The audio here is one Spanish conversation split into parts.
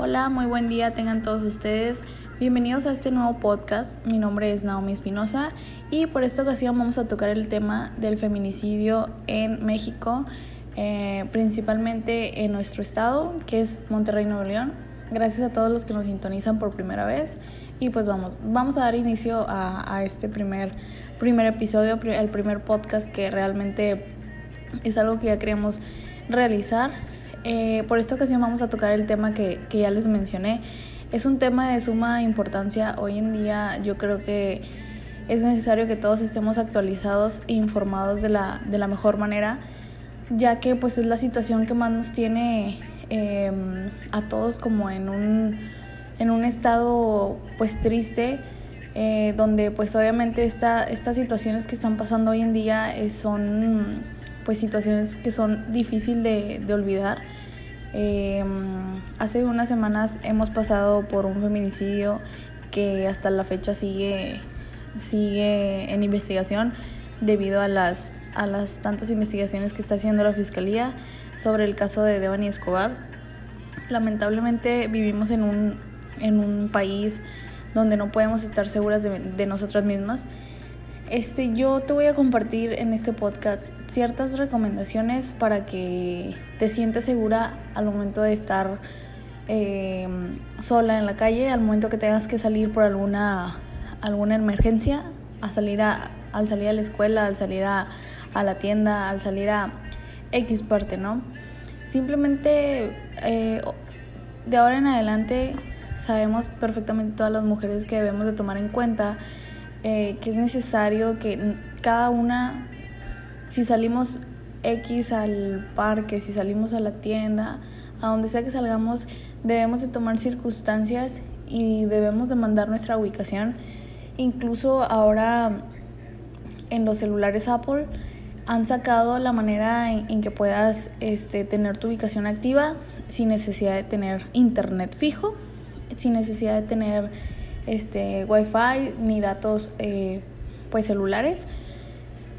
Hola, muy buen día tengan todos ustedes. Bienvenidos a este nuevo podcast. Mi nombre es Naomi Espinosa y por esta ocasión vamos a tocar el tema del feminicidio en México, eh, principalmente en nuestro estado, que es Monterrey, Nuevo León. Gracias a todos los que nos sintonizan por primera vez y pues vamos, vamos a dar inicio a, este primer, primer episodio, el primer podcast que realmente es algo que ya queríamos realizar eh, por esta ocasión vamos a tocar el tema que, que ya les mencioné. Es un tema de suma importancia. Hoy en día yo creo que es necesario que todos estemos actualizados e informados de la, de la mejor manera, ya que pues es la situación que más nos tiene eh, a todos como en un, en un estado pues triste, eh, donde pues obviamente esta, estas situaciones que están pasando hoy en día son pues situaciones que son difíciles de, de olvidar. Eh, hace unas semanas hemos pasado por un feminicidio que hasta la fecha sigue, sigue en investigación debido a las, a las tantas investigaciones que está haciendo la Fiscalía sobre el caso de Devani Escobar. Lamentablemente vivimos en un, en un país donde no podemos estar seguras de, de nosotras mismas este, yo te voy a compartir en este podcast ciertas recomendaciones para que te sientas segura al momento de estar em, sola en la calle, al momento que tengas que salir por alguna, alguna emergencia, a salir a, al salir a la escuela, al salir a, a la tienda, al salir a X parte, ¿no? Simplemente eh, de ahora en adelante sabemos perfectamente todas las mujeres que debemos de tomar en cuenta eh, que es necesario que cada una, si salimos X al parque, si salimos a la tienda, a donde sea que salgamos, debemos de tomar circunstancias y debemos de mandar nuestra ubicación. Incluso ahora en los celulares Apple han sacado la manera en, en, que puedas este, tener tu ubicación activa sin necesidad de tener internet fijo, sin necesidad de tener este, wifi ni datos eh, pues celulares.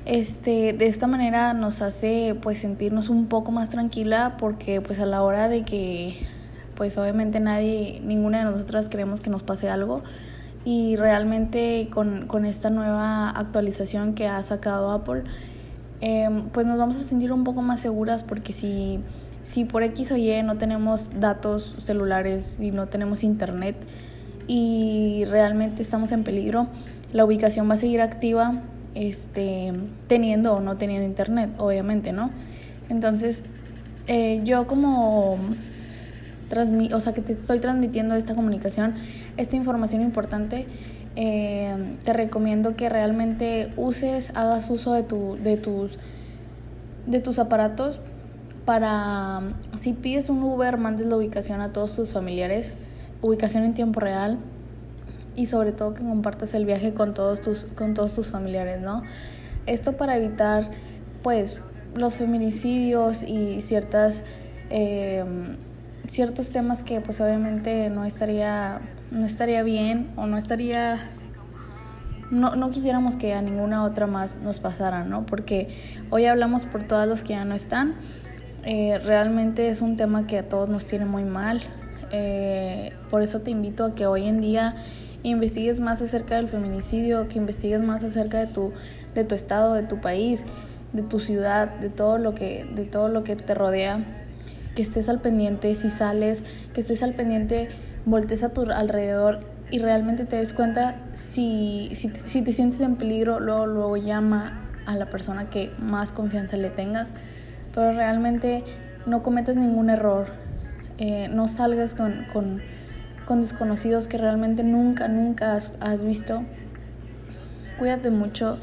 Este, de esta manera nos hace pues sentirnos un poco más tranquila porque pues a la hora de que pues obviamente nadie, ninguna de nosotras queremos que nos pase algo y realmente con, con esta nueva actualización que ha sacado Apple eh, pues nos vamos a sentir un poco más seguras porque si, si por X o Y no tenemos datos celulares y no tenemos internet, y realmente estamos en peligro, la ubicación va a seguir activa este, teniendo o no teniendo internet, obviamente, ¿no? Entonces, eh, yo como o sea, que te estoy transmitiendo esta comunicación, esta información importante, eh, te recomiendo que realmente uses, hagas uso de, tu, de, tus, de tus aparatos para, si pides un Uber, mandes la ubicación a todos tus familiares ubicación en tiempo real y sobre todo que compartas el viaje con todos tus, con todos tus familiares, ¿no? Esto para evitar, pues, los feminicidios y ciertas, eh, ciertos temas que, pues, obviamente no estaría, no estaría bien o no estaría no, no, quisiéramos que a ninguna otra más nos pasara, ¿no? Porque hoy hablamos por todas las que ya no están. Eh, realmente es un tema que a todos nos tiene muy mal. Eh, por eso te invito a que hoy en día investigues más acerca del feminicidio, que investigues más acerca de tu, de tu estado, de tu país, de tu ciudad, de todo lo que, de todo lo que te rodea, que estés al pendiente si sales, que estés al pendiente, voltees a tu alrededor y realmente te des cuenta si, si, si te sientes en peligro, luego, luego llama a la persona que más confianza le tengas, pero realmente no cometas ningún error, eh, no salgas con, con, con, desconocidos que realmente nunca, nunca has, visto. Cuídate mucho,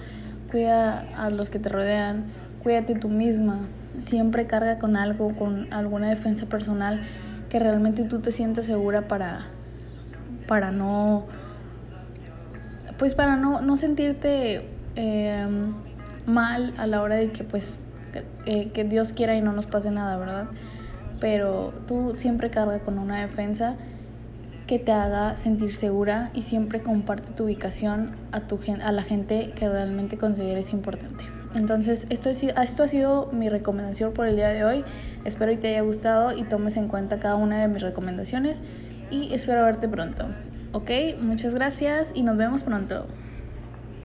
cuida a los que te rodean, cuídate tú misma. Siempre carga con algo, con alguna defensa personal que realmente tú te sientas segura para, para no, pues para no, no sentirte eh, mal a la hora de que pues eh, que Dios quiera y no nos pase nada, ¿verdad? Pero tú siempre carga con una defensa que te haga sentir segura y siempre comparte tu ubicación a, tu, a la gente que realmente consideres importante. Entonces, esto, es, esto ha sido mi recomendación por el día de hoy. Espero que te haya gustado y tomes en cuenta cada una de mis recomendaciones. y espero verte pronto. Ok, muchas gracias y nos vemos pronto.